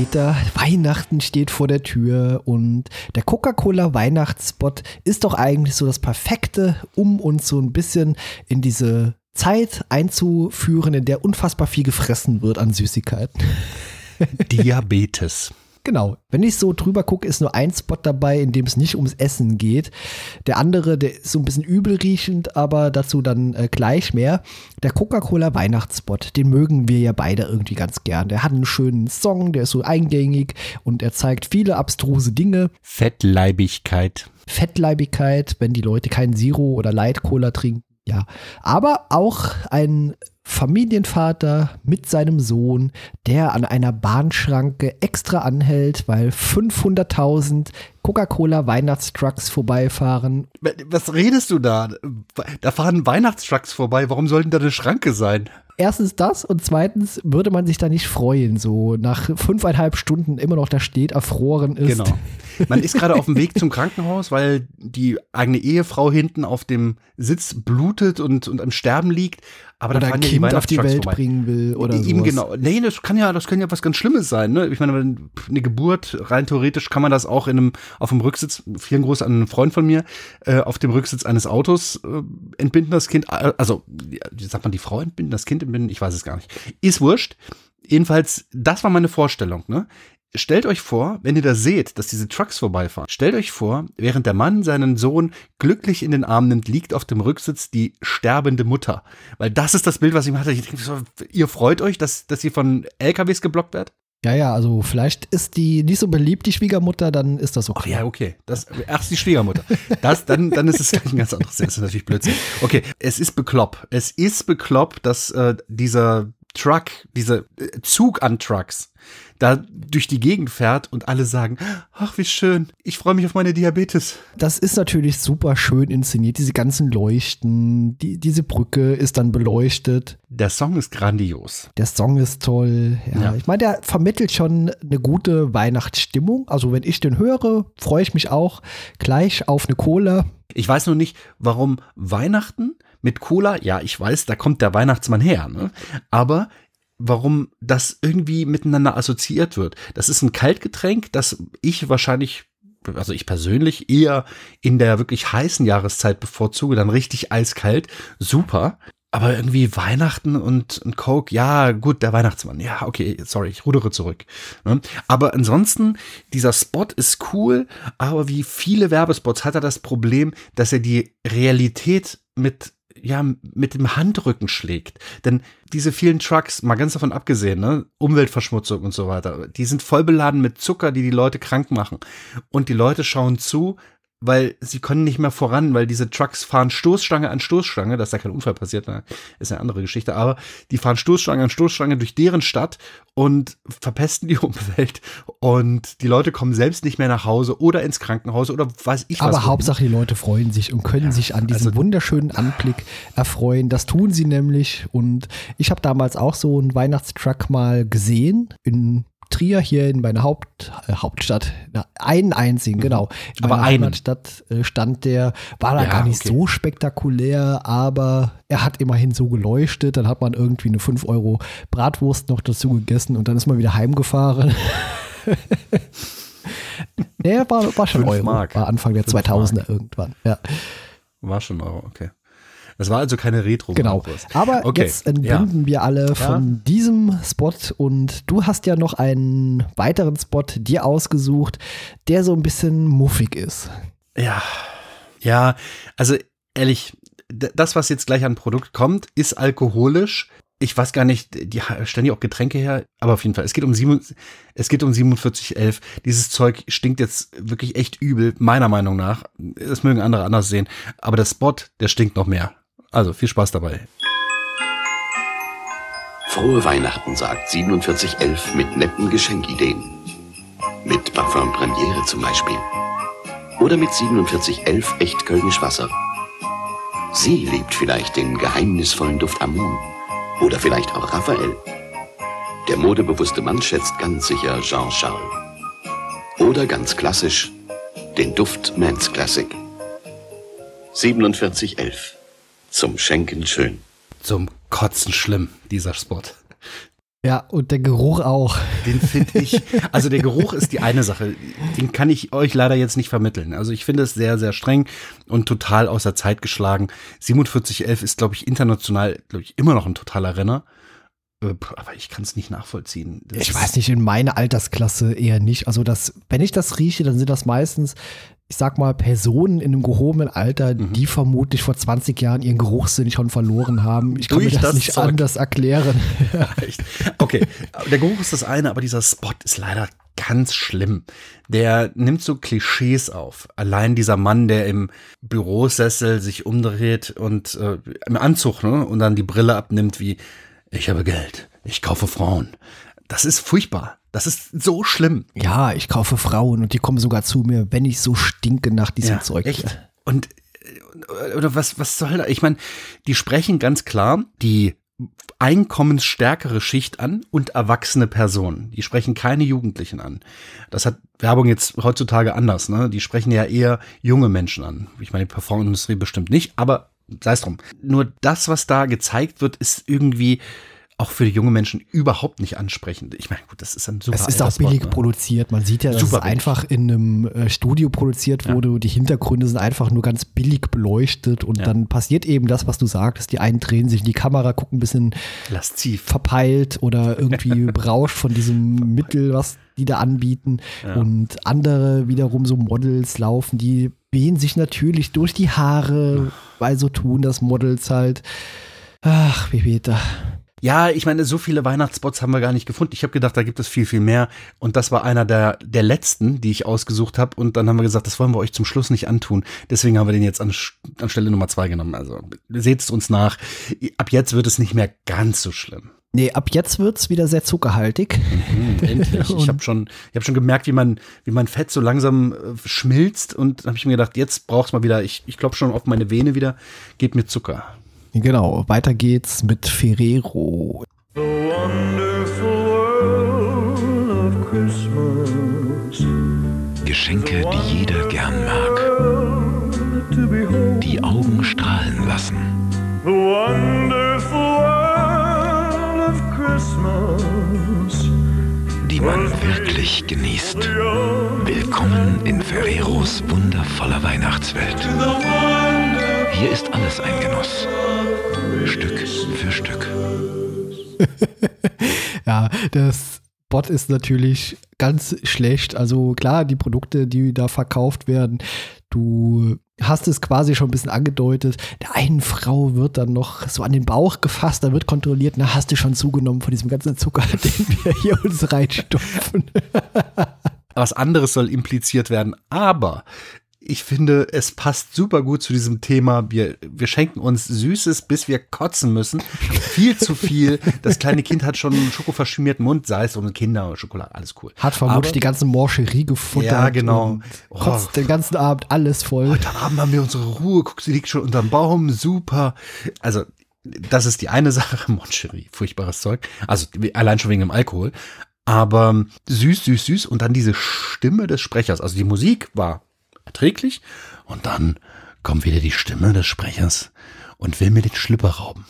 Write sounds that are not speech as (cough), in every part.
Peter, Weihnachten steht vor der Tür und der Coca-Cola Weihnachtsspot ist doch eigentlich so das Perfekte, um uns so ein bisschen in diese Zeit einzuführen, in der unfassbar viel gefressen wird an Süßigkeiten. Diabetes. Genau. Wenn ich so drüber gucke, ist nur ein Spot dabei, in dem es nicht ums Essen geht. Der andere, der ist so ein bisschen übelriechend, aber dazu dann äh, gleich mehr. Der Coca-Cola Weihnachtsspot, den mögen wir ja beide irgendwie ganz gern. Der hat einen schönen Song, der ist so eingängig und er zeigt viele abstruse Dinge. Fettleibigkeit. Fettleibigkeit, wenn die Leute keinen Zero oder Light Cola trinken. Ja, aber auch ein Familienvater mit seinem Sohn, der an einer Bahnschranke extra anhält, weil 500.000 Coca-Cola Weihnachtstrucks vorbeifahren. Was redest du da? Da fahren Weihnachtstrucks vorbei. Warum sollten da eine Schranke sein? erstens das und zweitens würde man sich da nicht freuen, so nach fünfeinhalb Stunden immer noch da steht, erfroren ist. Genau. Man ist gerade auf dem Weg zum Krankenhaus, weil die eigene Ehefrau hinten auf dem Sitz blutet und, und am Sterben liegt. Aber oder ein Kind auf die Welt vorbei. bringen will oder so. Ihm genau. Nee, das kann ja, das kann ja was ganz Schlimmes sein. Ne? Ich meine, eine Geburt, rein theoretisch kann man das auch in einem, auf dem Rücksitz, vielen Gruß an einen Freund von mir, äh, auf dem Rücksitz eines Autos äh, entbinden das Kind, also, wie sagt man, die Frau entbinden, das Kind entbinden, ich weiß es gar nicht. Ist wurscht. Jedenfalls, das war meine Vorstellung. Ne? Stellt euch vor, wenn ihr da seht, dass diese Trucks vorbeifahren, stellt euch vor, während der Mann seinen Sohn glücklich in den Arm nimmt, liegt auf dem Rücksitz die sterbende Mutter. Weil das ist das Bild, was ich mir hatte. Ich denke, ihr freut euch, dass, dass ihr von LKWs geblockt werdet? Ja, ja, also vielleicht ist die nicht so beliebt, die Schwiegermutter, dann ist das okay. Ach ja, okay. Das, ach, die Schwiegermutter. Das, dann, dann ist es gleich ein ganz anderes. Das ist natürlich Blödsinn. Okay, es ist bekloppt. Es ist bekloppt, dass äh, dieser Truck, dieser äh, Zug an Trucks da durch die Gegend fährt und alle sagen, ach wie schön, ich freue mich auf meine Diabetes. Das ist natürlich super schön inszeniert, diese ganzen Leuchten, die, diese Brücke ist dann beleuchtet. Der Song ist grandios. Der Song ist toll, ja. ja. Ich meine, der vermittelt schon eine gute Weihnachtsstimmung. Also wenn ich den höre, freue ich mich auch gleich auf eine Cola. Ich weiß nur nicht, warum Weihnachten mit Cola, ja, ich weiß, da kommt der Weihnachtsmann her, ne? aber warum das irgendwie miteinander assoziiert wird. Das ist ein Kaltgetränk, das ich wahrscheinlich also ich persönlich eher in der wirklich heißen Jahreszeit bevorzuge, dann richtig eiskalt, super. Aber irgendwie Weihnachten und ein Coke, ja, gut, der Weihnachtsmann, ja, okay, sorry, ich rudere zurück. Ne? Aber ansonsten, dieser Spot ist cool, aber wie viele Werbespots hat er das Problem, dass er die Realität mit ja, mit dem Handrücken schlägt. Denn diese vielen Trucks, mal ganz davon abgesehen, ne, Umweltverschmutzung und so weiter, die sind voll beladen mit Zucker, die die Leute krank machen. Und die Leute schauen zu, weil sie können nicht mehr voran, weil diese Trucks fahren Stoßstange an Stoßstange, dass da kein Unfall passiert, ist eine andere Geschichte, aber die fahren Stoßstange an Stoßstange durch deren Stadt und verpesten die (laughs) Umwelt und die Leute kommen selbst nicht mehr nach Hause oder ins Krankenhaus oder weiß ich was. Aber Hauptsache die Leute freuen sich und können ja, sich an diesem also, wunderschönen Anblick erfreuen. Das tun sie nämlich und ich habe damals auch so einen Weihnachtstruck mal gesehen in Trier hier in meiner Haupt, äh, Hauptstadt, na, einen einzigen, mhm. genau. In aber meiner Heimatstadt äh, stand der, war da ja, gar nicht okay. so spektakulär, aber er hat immerhin so geleuchtet. Dann hat man irgendwie eine 5 Euro Bratwurst noch dazu gegessen und dann ist man wieder heimgefahren. (laughs) der war, war schon Euro. Mark. War Anfang der 2000er Mark. irgendwann, ja. War schon Euro, okay. Das war also keine retro Genau. Aber okay. jetzt entbinden ja. wir alle von ja. diesem Spot und du hast ja noch einen weiteren Spot dir ausgesucht, der so ein bisschen muffig ist. Ja. Ja, also ehrlich, das, was jetzt gleich an Produkt kommt, ist alkoholisch. Ich weiß gar nicht, die stellen ja auch Getränke her, aber auf jeden Fall, es geht um es geht um 4711. Dieses Zeug stinkt jetzt wirklich echt übel, meiner Meinung nach. Das mögen andere anders sehen, aber der Spot, der stinkt noch mehr. Also viel Spaß dabei. Frohe Weihnachten, sagt 4711 mit netten Geschenkideen. Mit Parfum Premiere zum Beispiel. Oder mit 4711 echt Kölnisch Wasser. Sie liebt vielleicht den geheimnisvollen Duft Amun. Oder vielleicht auch Raphael. Der modebewusste Mann schätzt ganz sicher Jean-Charles. Oder ganz klassisch den Duft Mans Classic. 4711 zum Schenken schön. Zum Kotzen schlimm, dieser Spot. Ja, und der Geruch auch. Den finde ich, also der Geruch ist die eine Sache. Den kann ich euch leider jetzt nicht vermitteln. Also ich finde es sehr, sehr streng und total außer Zeit geschlagen. 4711 ist, glaube ich, international, glaube ich, immer noch ein totaler Renner. Äh, aber ich kann es nicht nachvollziehen. Das ich weiß nicht, in meiner Altersklasse eher nicht. Also das, wenn ich das rieche, dann sind das meistens ich sag mal, Personen in einem gehobenen Alter, mhm. die vermutlich vor 20 Jahren ihren Geruchssinn schon verloren haben. Ich kann Durch mir das, das nicht Zeug. anders erklären. (laughs) Echt? Okay, der Geruch ist das eine, aber dieser Spot ist leider ganz schlimm. Der nimmt so Klischees auf. Allein dieser Mann, der im Bürosessel sich umdreht und äh, im Anzug ne, und dann die Brille abnimmt wie ich habe Geld, ich kaufe Frauen. Das ist furchtbar. Das ist so schlimm. Ja, ich kaufe Frauen und die kommen sogar zu mir, wenn ich so stinke nach diesem ja, Zeug. Echt? Und äh, oder was, was soll da? Ich meine, die sprechen ganz klar die einkommensstärkere Schicht an und erwachsene Personen. Die sprechen keine Jugendlichen an. Das hat Werbung jetzt heutzutage anders. Ne? Die sprechen ja eher junge Menschen an. Ich meine, die Performance-Industrie bestimmt nicht, aber sei es drum. Nur das, was da gezeigt wird, ist irgendwie auch für die junge Menschen überhaupt nicht ansprechend. Ich meine, gut, das ist ein super. Es ist auch billig ne? produziert. Man sieht ja, dass super es einfach in einem äh, Studio produziert wurde. Ja. Die Hintergründe sind einfach nur ganz billig beleuchtet und ja. dann passiert eben das, was du sagst. Die einen drehen sich in die Kamera, gucken ein bisschen lasziv verpeilt oder irgendwie (laughs) berauscht von diesem Mittel, was die da anbieten. Ja. Und andere wiederum so Models laufen, die wehen sich natürlich durch die Haare, weil so tun das Models halt. Ach, wie Peter. Ja, ich meine, so viele Weihnachtsspots haben wir gar nicht gefunden. Ich habe gedacht, da gibt es viel, viel mehr. Und das war einer der, der letzten, die ich ausgesucht habe. Und dann haben wir gesagt, das wollen wir euch zum Schluss nicht antun. Deswegen haben wir den jetzt an, an Stelle Nummer zwei genommen. Also seht es uns nach. Ab jetzt wird es nicht mehr ganz so schlimm. Nee, ab jetzt wird's wieder sehr zuckerhaltig. Mhm, endlich. (laughs) ich habe schon, ich hab schon gemerkt, wie mein, wie mein Fett so langsam äh, schmilzt. Und habe ich mir gedacht, jetzt brauch's mal wieder, ich, ich glaube schon auf meine Vene wieder, gebt mir Zucker. Genau, weiter geht's mit Ferrero. Geschenke, die jeder gern mag. Die Augen strahlen lassen. Die man wirklich genießt. Willkommen in Ferreros wundervoller Weihnachtswelt. Hier ist alles ein Genuss. Stück für Stück. (laughs) ja, das Bot ist natürlich ganz schlecht. Also klar, die Produkte, die da verkauft werden, du hast es quasi schon ein bisschen angedeutet. Der einen Frau wird dann noch so an den Bauch gefasst, da wird kontrolliert, na, hast du schon zugenommen von diesem ganzen Zucker, (laughs) den wir hier uns reinstopfen. Was anderes soll impliziert werden, aber ich finde, es passt super gut zu diesem Thema. Wir, wir schenken uns Süßes, bis wir kotzen müssen. Viel zu viel. Das kleine Kind hat schon einen schokoverschmierten Mund, sei es um Kinder Schokolade, alles cool. Hat vermutlich Aber, die ganze Morcherie gefuttert. Ja, genau. Kotzt oh. den ganzen Abend alles voll. Heute Abend haben wir unsere Ruhe. Guck, sie liegt schon unterm Baum. Super. Also, das ist die eine Sache. (laughs) Moncherie, furchtbares Zeug. Also, allein schon wegen dem Alkohol. Aber süß, süß, süß. Und dann diese Stimme des Sprechers. Also, die Musik war erträglich. Und dann kommt wieder die Stimme des Sprechers und will mir den Schlüpper rauben.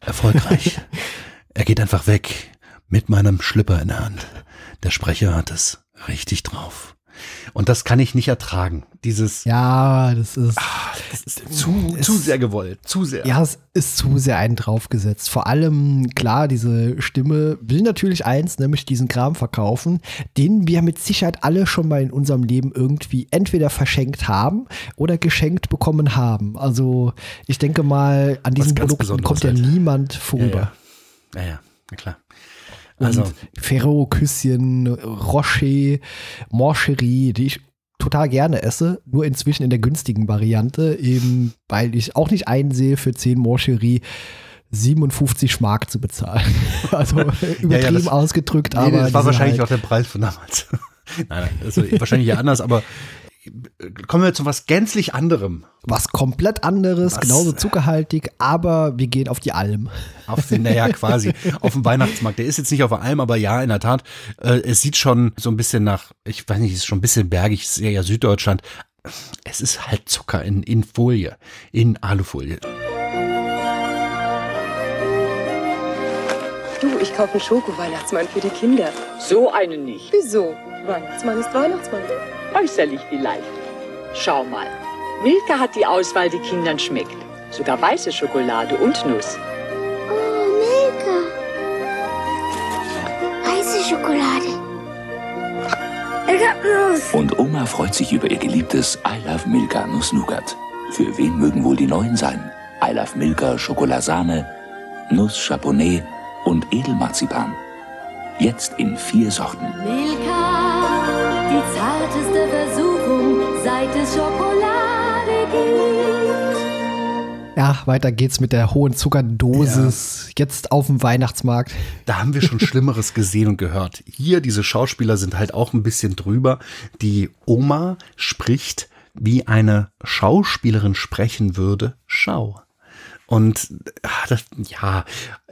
Erfolgreich. (laughs) er geht einfach weg mit meinem Schlüpper in der Hand. Der Sprecher hat es richtig drauf. Und das kann ich nicht ertragen. Dieses. Ja, das ist. Ach, das ist zu, ist, zu sehr gewollt. Zu sehr. Ja, es ist zu sehr einen draufgesetzt. Vor allem, klar, diese Stimme will natürlich eins, nämlich diesen Kram verkaufen, den wir mit Sicherheit alle schon mal in unserem Leben irgendwie entweder verschenkt haben oder geschenkt bekommen haben. Also, ich denke mal, an diesen Produkten kommt ja halt. niemand vorüber. Ja, ja, ja, ja klar. Also Ferrero-Küsschen, Rocher, Morcherie, die ich total gerne esse, nur inzwischen in der günstigen Variante, eben weil ich auch nicht einsehe, für 10 Morcherie 57 Mark zu bezahlen. (laughs) Also übertrieben ja, ja, das, ausgedrückt, nee, aber. Das war wahrscheinlich halt auch der Preis von damals. (laughs) nein, nein, also wahrscheinlich ja anders, aber kommen wir zu was gänzlich anderem. Was komplett anderes, was? genauso zuckerhaltig, aber wir gehen auf die Alm. Auf den, naja, quasi, (laughs) auf dem Weihnachtsmarkt. Der ist jetzt nicht auf der Alm, aber ja, in der Tat, äh, es sieht schon so ein bisschen nach, ich weiß nicht, es ist schon ein bisschen bergig, es ist ja Süddeutschland. Es ist halt Zucker in, in Folie, in Alufolie. Du, ich Ich kaufe einen Schoko-Weihnachtsmann für die Kinder. So einen nicht. Wieso? Weihnachtsmann ist Weihnachtsmann. Äußerlich vielleicht. Schau mal. Milka hat die Auswahl, die Kindern schmeckt. Sogar weiße Schokolade und Nuss. Oh, Milka. Weiße Schokolade. Ich hab Nuss. Und Oma freut sich über ihr geliebtes I Love Milka Nuss Nougat. Für wen mögen wohl die neuen sein? I Love Milka Schokolasahne, Nuss Chaponnet und Edelmarzipan. Jetzt in vier Sorten. Milka, die zarteste Ja, weiter geht's mit der hohen Zuckerdosis. Jetzt auf dem Weihnachtsmarkt. Da haben wir schon (laughs) Schlimmeres gesehen und gehört. Hier, diese Schauspieler sind halt auch ein bisschen drüber. Die Oma spricht, wie eine Schauspielerin sprechen würde. Schau. Und ah, das, ja,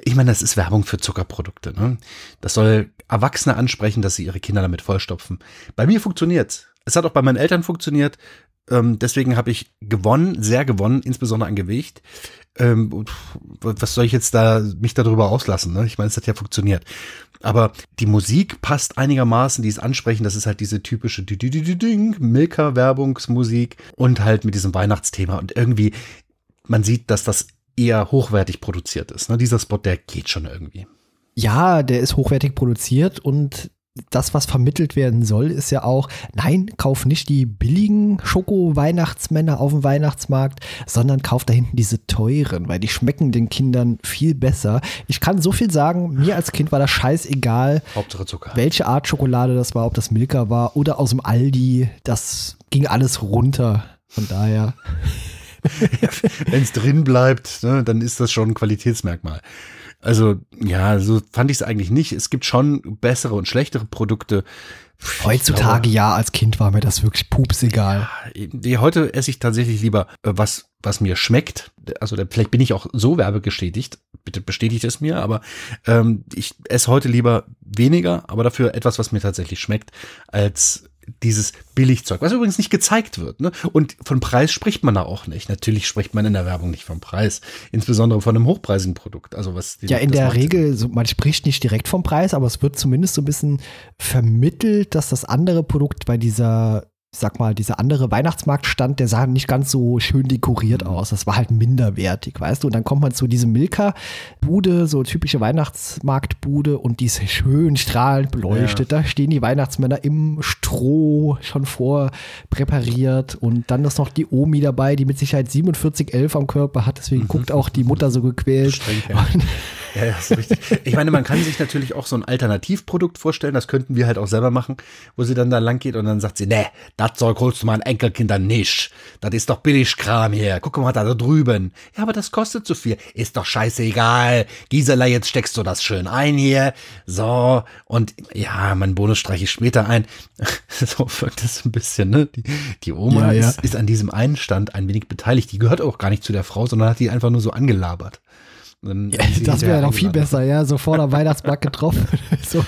ich meine, das ist Werbung für Zuckerprodukte. Ne? Das soll Erwachsene ansprechen, dass sie ihre Kinder damit vollstopfen. Bei mir funktioniert es. hat auch bei meinen Eltern funktioniert. Ähm, deswegen habe ich gewonnen, sehr gewonnen, insbesondere an Gewicht. Ähm, was soll ich jetzt da mich darüber auslassen? Ne? Ich meine, es hat ja funktioniert. Aber die Musik passt einigermaßen, die ist ansprechend. Das ist halt diese typische Milka-Werbungsmusik und halt mit diesem Weihnachtsthema. Und irgendwie, man sieht, dass das eher hochwertig produziert ist. Ne? Dieser Spot, der geht schon irgendwie. Ja, der ist hochwertig produziert und das, was vermittelt werden soll, ist ja auch, nein, kauf nicht die billigen Schoko-Weihnachtsmänner auf dem Weihnachtsmarkt, sondern kauf da hinten diese teuren, weil die schmecken den Kindern viel besser. Ich kann so viel sagen, mir als Kind war das scheißegal, welche Art Schokolade das war, ob das Milka war oder aus dem Aldi, das ging alles runter. Von daher. (laughs) Wenn es drin bleibt, ne, dann ist das schon ein Qualitätsmerkmal. Also, ja, so fand ich es eigentlich nicht. Es gibt schon bessere und schlechtere Produkte. Heutzutage glaube, ja, als Kind war mir das wirklich pupsegal. Ja, heute esse ich tatsächlich lieber äh, was, was mir schmeckt. Also vielleicht bin ich auch so werbegestätigt. Bitte bestätigt es mir, aber ähm, ich esse heute lieber weniger, aber dafür etwas, was mir tatsächlich schmeckt, als dieses Billigzeug, was übrigens nicht gezeigt wird. Ne? Und von Preis spricht man da auch nicht. Natürlich spricht man in der Werbung nicht vom Preis, insbesondere von einem hochpreisigen Produkt. Also was ja in der Regel, so, man spricht nicht direkt vom Preis, aber es wird zumindest so ein bisschen vermittelt, dass das andere Produkt bei dieser ich sag mal, dieser andere Weihnachtsmarktstand, der sah nicht ganz so schön dekoriert aus. Das war halt minderwertig, weißt du? Und dann kommt man zu diesem Milka-Bude, so typische Weihnachtsmarktbude und die ist schön strahlend beleuchtet. Ja. Da stehen die Weihnachtsmänner im Stroh schon vor präpariert und dann ist noch die Omi dabei, die mit Sicherheit 4711 am Körper hat. Deswegen mhm. guckt auch die Mutter so gequält. Streng, ja. Ja, das ist richtig. Ich meine, man kann sich natürlich auch so ein Alternativprodukt vorstellen. Das könnten wir halt auch selber machen, wo sie dann da lang geht und dann sagt sie, nee, das Zeug holst du meinen Enkelkindern nicht. Das ist doch Billigkram hier. Guck mal da, da drüben. Ja, aber das kostet zu viel. Ist doch scheißegal. Gisela, jetzt steckst du das schön ein hier. So. Und ja, mein Bonus streiche ich später ein. (laughs) so wirkt das ein bisschen, ne? Die, die Oma ja, ja. Ist, ist an diesem Einstand ein wenig beteiligt. Die gehört auch gar nicht zu der Frau, sondern hat die einfach nur so angelabert. Dann, ja, das wäre noch viel besser, ja, so vor der (laughs) Weihnachtsmarkt getroffen. (laughs) so,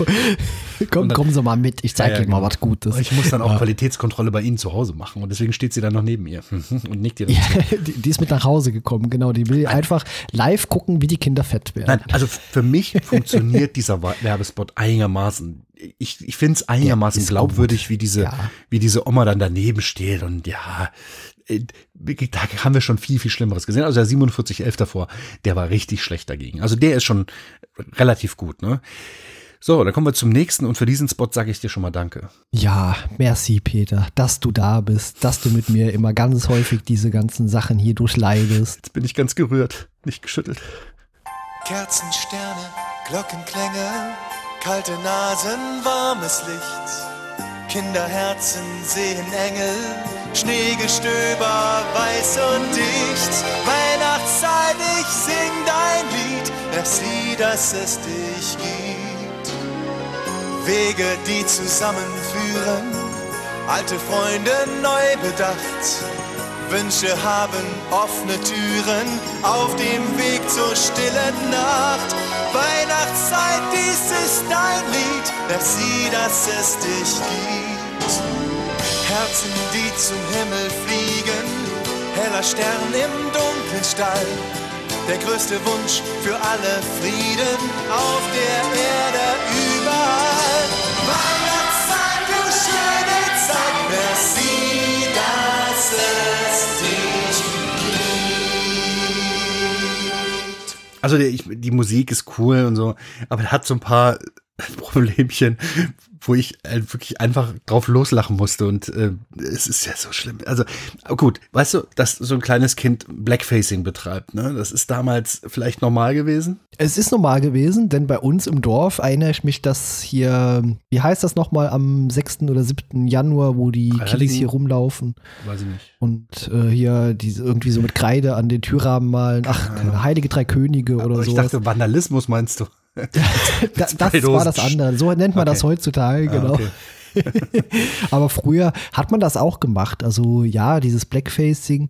komm, dann, kommen Sie mal mit, ich zeige ja, Ihnen mal genau. was Gutes. Ich muss dann auch ja. Qualitätskontrolle bei Ihnen zu Hause machen und deswegen steht sie dann noch neben ihr (laughs) und nickt ihr. Ja, die, die, ist mit nach Hause gekommen, genau. Die will Nein. einfach live gucken, wie die Kinder fett werden. Nein, also für mich funktioniert dieser Werbespot einigermaßen. Ich, ich finde es einigermaßen glaubwürdig, wie diese, wie diese Oma dann daneben steht und ja, da haben wir schon viel, viel Schlimmeres gesehen. Also der 4711 davor, der war richtig schlecht dagegen. Also der ist schon relativ gut, ne? So, dann kommen wir zum nächsten und für diesen Spot sage ich dir schon mal Danke. Ja, merci Peter, dass du da bist, dass du mit mir immer ganz häufig diese ganzen Sachen hier durchleidest. Jetzt bin ich ganz gerührt, nicht geschüttelt. Kerzen, Sterne, Glockenklänge, kalte Nasen, warmes Licht. Kinderherzen sehen Engel, Schneegestöber weiß und dicht. Weihnachtszeit, ich sing dein Lied, merci, dass es dich gibt. Wege, die zusammenführen, alte Freunde neu bedacht. Wünsche haben offene Türen auf dem Weg zur stillen Nacht. Weihnachtszeit, dies ist dein Lied, merci, dass es dich gibt. Herzen, die zum Himmel fliegen, heller Stern im dunklen Stall. Der größte Wunsch für alle Frieden auf der Erde überall. Weihnachtszeit, du schöne Zeit, merci, dass es dich gibt. Also die, ich, die Musik ist cool und so, aber er hat so ein paar (laughs) Problemchen, wo ich äh, wirklich einfach drauf loslachen musste und äh, es ist ja so schlimm. Also gut, weißt du, dass so ein kleines Kind Blackfacing betreibt, ne? Das ist damals vielleicht normal gewesen. Es ist normal gewesen, denn bei uns im Dorf erinnere ich mich, dass hier, wie heißt das nochmal, am 6. oder 7. Januar, wo die Heiligen- hier rumlaufen Weiß ich nicht. und äh, hier diese irgendwie so mit Kreide an den Türrahmen malen. Ach, Heilige Drei Könige oder so. ich dachte, Vandalismus meinst du? (laughs) Da, das war das andere. So nennt man das Okay. heutzutage, Ah, genau. okay. (laughs) Aber früher hat man das auch gemacht. Also ja, dieses Blackfacing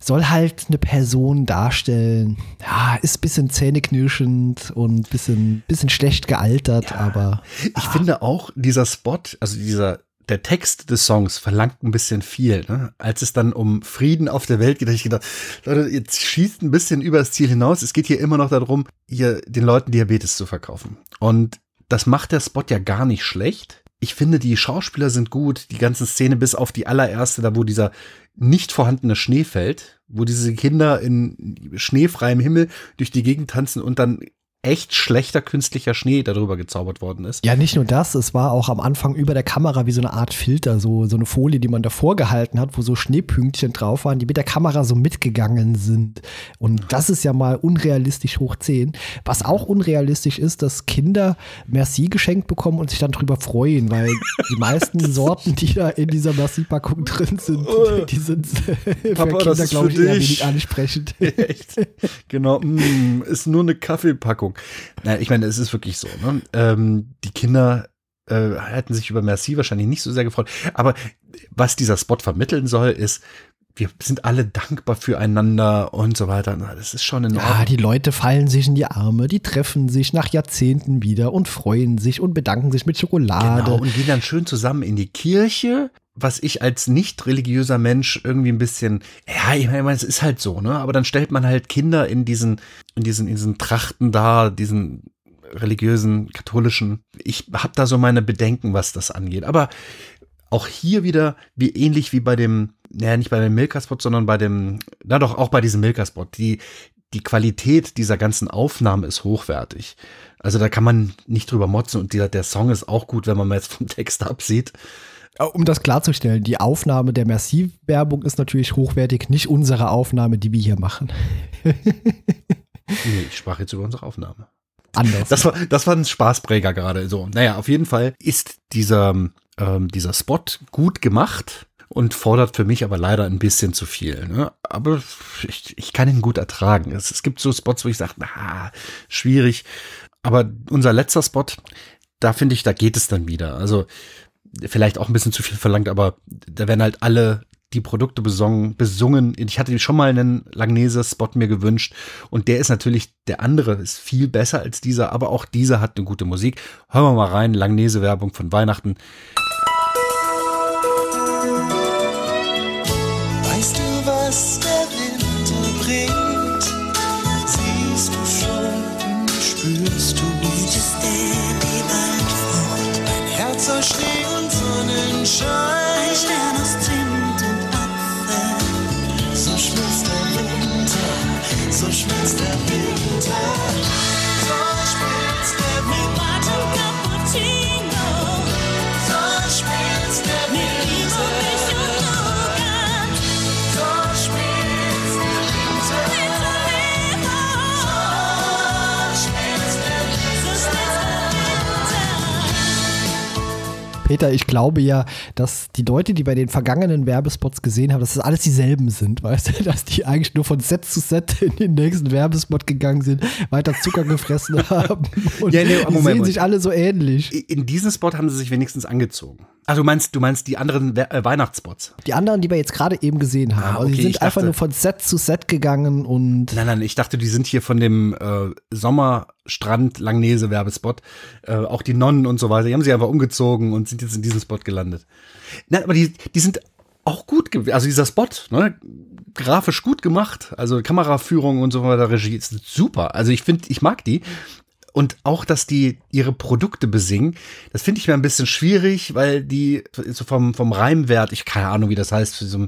soll halt eine Person darstellen. Ja, ist ein bisschen zähneknirschend und ein bisschen, bisschen schlecht gealtert, aber Ich finde auch, dieser Spot, also dieser, der Text des Songs verlangt ein bisschen viel. Ne? Als es dann um Frieden auf der Welt geht, habe ich gedacht, Leute, jetzt schießt ein bisschen über das Ziel hinaus. Es geht hier immer noch darum, hier den Leuten Diabetes zu verkaufen. Und das macht der Spot ja gar nicht schlecht. Ich finde, die Schauspieler sind gut, die ganze Szene bis auf die allererste, da wo dieser nicht vorhandene Schnee fällt, wo diese Kinder in schneefreiem Himmel durch die Gegend tanzen und dann echt schlechter künstlicher Schnee darüber gezaubert worden ist. Ja, nicht nur das, es war auch am Anfang über der Kamera wie so eine Art Filter, so, so eine Folie, die man davor gehalten hat, wo so Schneepünktchen drauf waren, die mit der Kamera so mitgegangen sind. Und das ist ja mal unrealistisch hoch 10. Was auch unrealistisch ist, dass Kinder Merci geschenkt bekommen und sich dann drüber freuen, weil die meisten (laughs) (laughs) Sorten, die da in dieser Merci-Packung drin sind, die sind (laughs) für Papa, Kinder, glaube ich, eher dich. wenig ansprechend. Echt? Genau, mm, ist nur eine Kaffeepackung. Naja, ich meine, es ist wirklich so. Ne? Ähm, die Kinder äh, hätten sich über Merci wahrscheinlich nicht so sehr gefreut. Aber was dieser Spot vermitteln soll, ist, wir sind alle dankbar füreinander und so weiter. Na, das ist schon in Ja, Ordnung. die Leute fallen sich in die Arme, die treffen sich nach Jahrzehnten wieder und freuen sich und bedanken sich mit Schokolade. Genau, und gehen dann schön zusammen in die Kirche, was ich als nicht religiöser Mensch irgendwie ein bisschen, ja, ich meine, es ist halt so, ne? Aber dann stellt man halt Kinder in diesen, in diesen, in diesen Trachten da, diesen religiösen, katholischen. Ich habe da so meine Bedenken, was das angeht. Aber auch hier wieder, wie ähnlich wie bei dem, naja, nicht bei dem Milka-Spot, sondern bei dem, na doch, auch bei diesem Milka-Spot. Die, die Qualität dieser ganzen Aufnahme ist hochwertig. Also da kann man nicht drüber motzen und der, der Song ist auch gut, wenn man mal jetzt vom Text absieht. Äh, Um das klarzustellen, die Aufnahme der Merci-Werbung ist natürlich hochwertig, nicht unsere Aufnahme, die wir hier machen. (laughs) Nee, ich sprach jetzt über unsere Aufnahme. Anders. Das war, das war ein Spaßpräger gerade so. Naja, auf jeden Fall ist dieser, ähm, dieser Spot gut gemacht und fordert für mich aber leider ein bisschen zu viel. Ne? Aber ich, ich kann ihn gut ertragen. Es, es gibt so Spots, wo ich sage, na, schwierig. Aber unser letzter Spot, da finde ich, da geht es dann wieder. Also vielleicht auch ein bisschen zu viel verlangt, aber da werden halt alle die Produkte besungen, besungen. Ich hatte schon mal einen Langnese-Spot mir gewünscht und der ist natürlich, der andere ist viel besser als dieser, aber auch dieser hat eine gute Musik. Hören wir mal rein, Langnese-Werbung von Weihnachten. Peter, ich glaube ja, dass die Leute, die bei den vergangenen Werbespots gesehen haben, dass das alles dieselben sind, weißt du, dass die eigentlich nur von Set zu Set in den nächsten Werbespot gegangen sind, weiter Zucker gefressen (laughs) haben und Ja, nee, die Moment, sehen Moment. sich alle so ähnlich. In diesem Spot haben sie sich wenigstens angezogen. Ah, du meinst, du meinst die anderen We äh, Weihnachtsspots? Die anderen, die wir jetzt gerade eben gesehen haben, Ah, also die okay, sind ich einfach dachte- nur von Set zu Set gegangen und Nein, nein, ich dachte, die sind hier von dem äh, Sommerstrand Langnese Werbespot. Äh, auch die Nonnen und so weiter, die haben sich einfach umgezogen und sind jetzt in diesem Spot gelandet. Nein, aber die, die sind auch gut gewesen. Also dieser Spot, ne, grafisch gut gemacht. Also Kameraführung und so weiter, Regie ist super. Also ich finde, ich mag die. Und auch, dass die ihre Produkte besingen, das finde ich mir ein bisschen schwierig, weil die so vom, vom Reimwert, ich keine Ahnung, wie das heißt, so,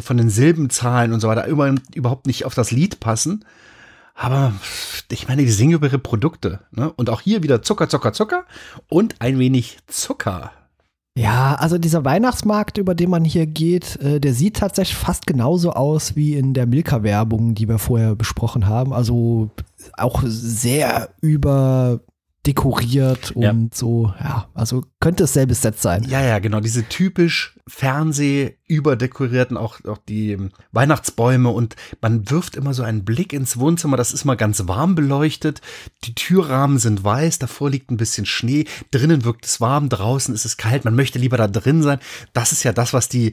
von den Silbenzahlen und so weiter, immer, überhaupt nicht auf das Lied passen. Aber ich meine, die singen über ihre Produkte. Ne? Und auch hier wieder Zucker, Zucker, Zucker und ein wenig Zucker. Ja, also dieser Weihnachtsmarkt, über den man hier geht, äh, der sieht tatsächlich fast genauso aus wie in der Milka-Werbung, die wir vorher besprochen haben. Also auch sehr über dekoriert und ja. so, ja, also könnte es selbes Set sein. Ja, ja, genau, diese typisch Fernseh überdekorierten, auch, auch die Weihnachtsbäume und man wirft immer so einen Blick ins Wohnzimmer, das ist mal ganz warm beleuchtet, die Türrahmen sind weiß, davor liegt ein bisschen Schnee, drinnen wirkt es warm, draußen ist es kalt, man möchte lieber da drin sein. Das ist ja das, was die,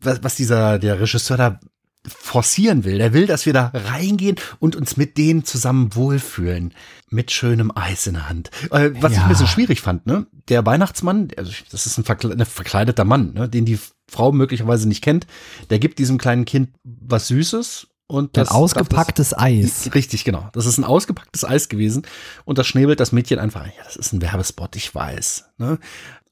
was, was dieser, der Regisseur da forcieren will. Der will, dass wir da reingehen und uns mit denen zusammen wohlfühlen. Mit schönem Eis in der Hand. Äh, was ja. ich ein bisschen schwierig fand, ne? Der Weihnachtsmann, also das ist ein, verkle ein verkleideter Mann, ne? den die Frau möglicherweise nicht kennt, der gibt diesem kleinen Kind was Süßes und das, ein ausgepacktes das, Eis. (laughs) Richtig, genau. Das ist ein ausgepacktes Eis gewesen. Und das schnäbelt das Mädchen einfach. Ja, das ist ein Werbespot, ich weiß. Ne?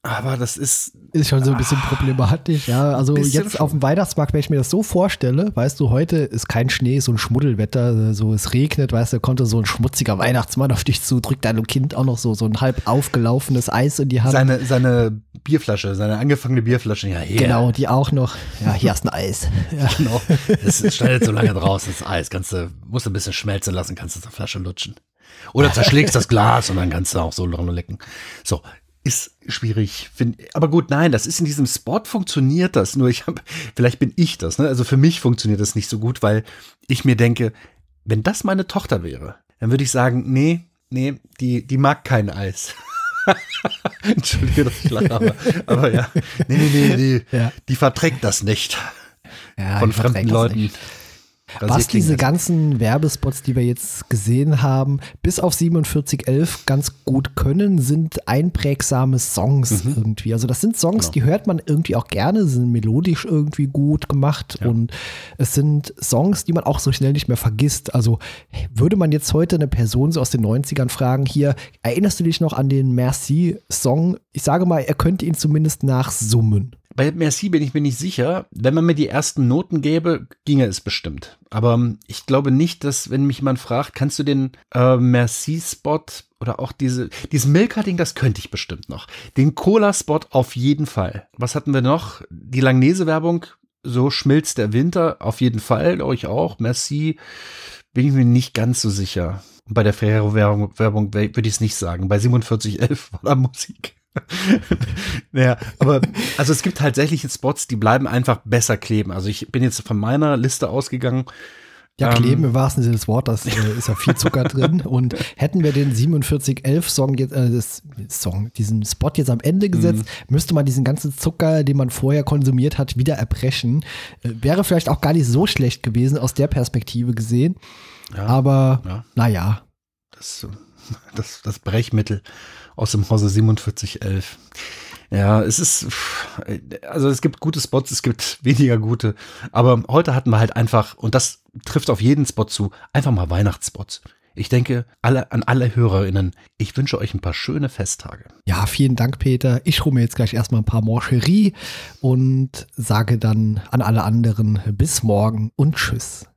Aber das ist. Ist schon so ein bisschen ah, problematisch, ja. Also jetzt auf dem Weihnachtsmarkt, wenn ich mir das so vorstelle, weißt du, heute ist kein Schnee, so ein Schmuddelwetter, so es regnet, weißt du, kommt so ein schmutziger Weihnachtsmann auf dich zu, drückt deinem Kind auch noch so, so ein halb aufgelaufenes Eis in die Hand. Seine, seine Bierflasche, seine angefangene Bierflasche, ja, hier. Genau, die auch noch. Ja, hier ist ein Eis. Ja. (laughs) Genau. Es schneidet so lange draußen, das Eis. Kannst du, musst du ein bisschen schmelzen lassen, kannst du zur Flasche lutschen. Oder zerschlägst das Glas und dann kannst du auch so lange lecken. So, ist schwierig. Aber gut, nein, das ist in diesem Spot funktioniert das. Nur ich habe, vielleicht bin ich das. Ne? Also für mich funktioniert das nicht so gut, weil ich mir denke, wenn das meine Tochter wäre, dann würde ich sagen, nee, nee, die, die mag kein Eis. (laughs) Entschuldige, dass ich lache, aber, aber ja, nee, nee, nee, die, ja. die verträgt das nicht. Ja, von fremden Leuten. Nicht. Was diese ganzen Werbespots, die wir jetzt gesehen haben, bis auf 4711 ganz gut können, sind einprägsame Songs mhm. irgendwie. Also das sind Songs, genau. die hört man irgendwie auch gerne, sind melodisch irgendwie gut gemacht ja. und es sind Songs, die man auch so schnell nicht mehr vergisst. Also würde man jetzt heute eine Person so aus den 90ern fragen, hier, erinnerst du dich noch an den Merci-Song? Ich sage mal, er könnte ihn zumindest nachsummen. Bei Merci bin ich mir nicht sicher. Wenn man mir die ersten Noten gäbe, ginge es bestimmt. Aber ähm, ich glaube nicht, dass, wenn mich jemand fragt, kannst du den äh, Merci-Spot oder auch diese, diesen Milka-Ding, das könnte ich bestimmt noch. Den Cola-Spot auf jeden Fall. Was hatten wir noch? Die Langnese-Werbung, so schmilzt der Winter, auf jeden Fall, ich auch. Merci, bin ich mir nicht ganz so sicher. Und bei der Ferrero-Werbung würde ich es nicht sagen. Bei 4711 war da Musik. (laughs) naja, aber also es gibt tatsächlich Spots, die bleiben einfach besser kleben. Also ich bin jetzt von meiner Liste ausgegangen. Ja, kleben ähm, im wahrsten Sinne des Wortes, äh, ist ja viel Zucker drin. (laughs) Und hätten wir den 4711-Song jetzt, äh, das Song, diesen Spot jetzt am Ende gesetzt, mhm. müsste man diesen ganzen Zucker, den man vorher konsumiert hat, wieder erbrechen. Äh, wäre vielleicht auch gar nicht so schlecht gewesen, aus der Perspektive gesehen. Ja, Aber ja. naja. Das, (laughs) das, das Brechmittel aus dem Hause 4711. Ja, es ist, also es gibt gute Spots, es gibt (laughs) weniger gute, aber heute hatten wir halt einfach, und das trifft auf jeden Spot zu, einfach mal Weihnachtsspots. Ich denke alle, an alle HörerInnen, ich wünsche euch ein paar schöne Festtage. Ja, vielen Dank, Peter. Ich hole mir jetzt gleich erstmal ein paar Mancherie und sage dann an alle anderen bis morgen und tschüss.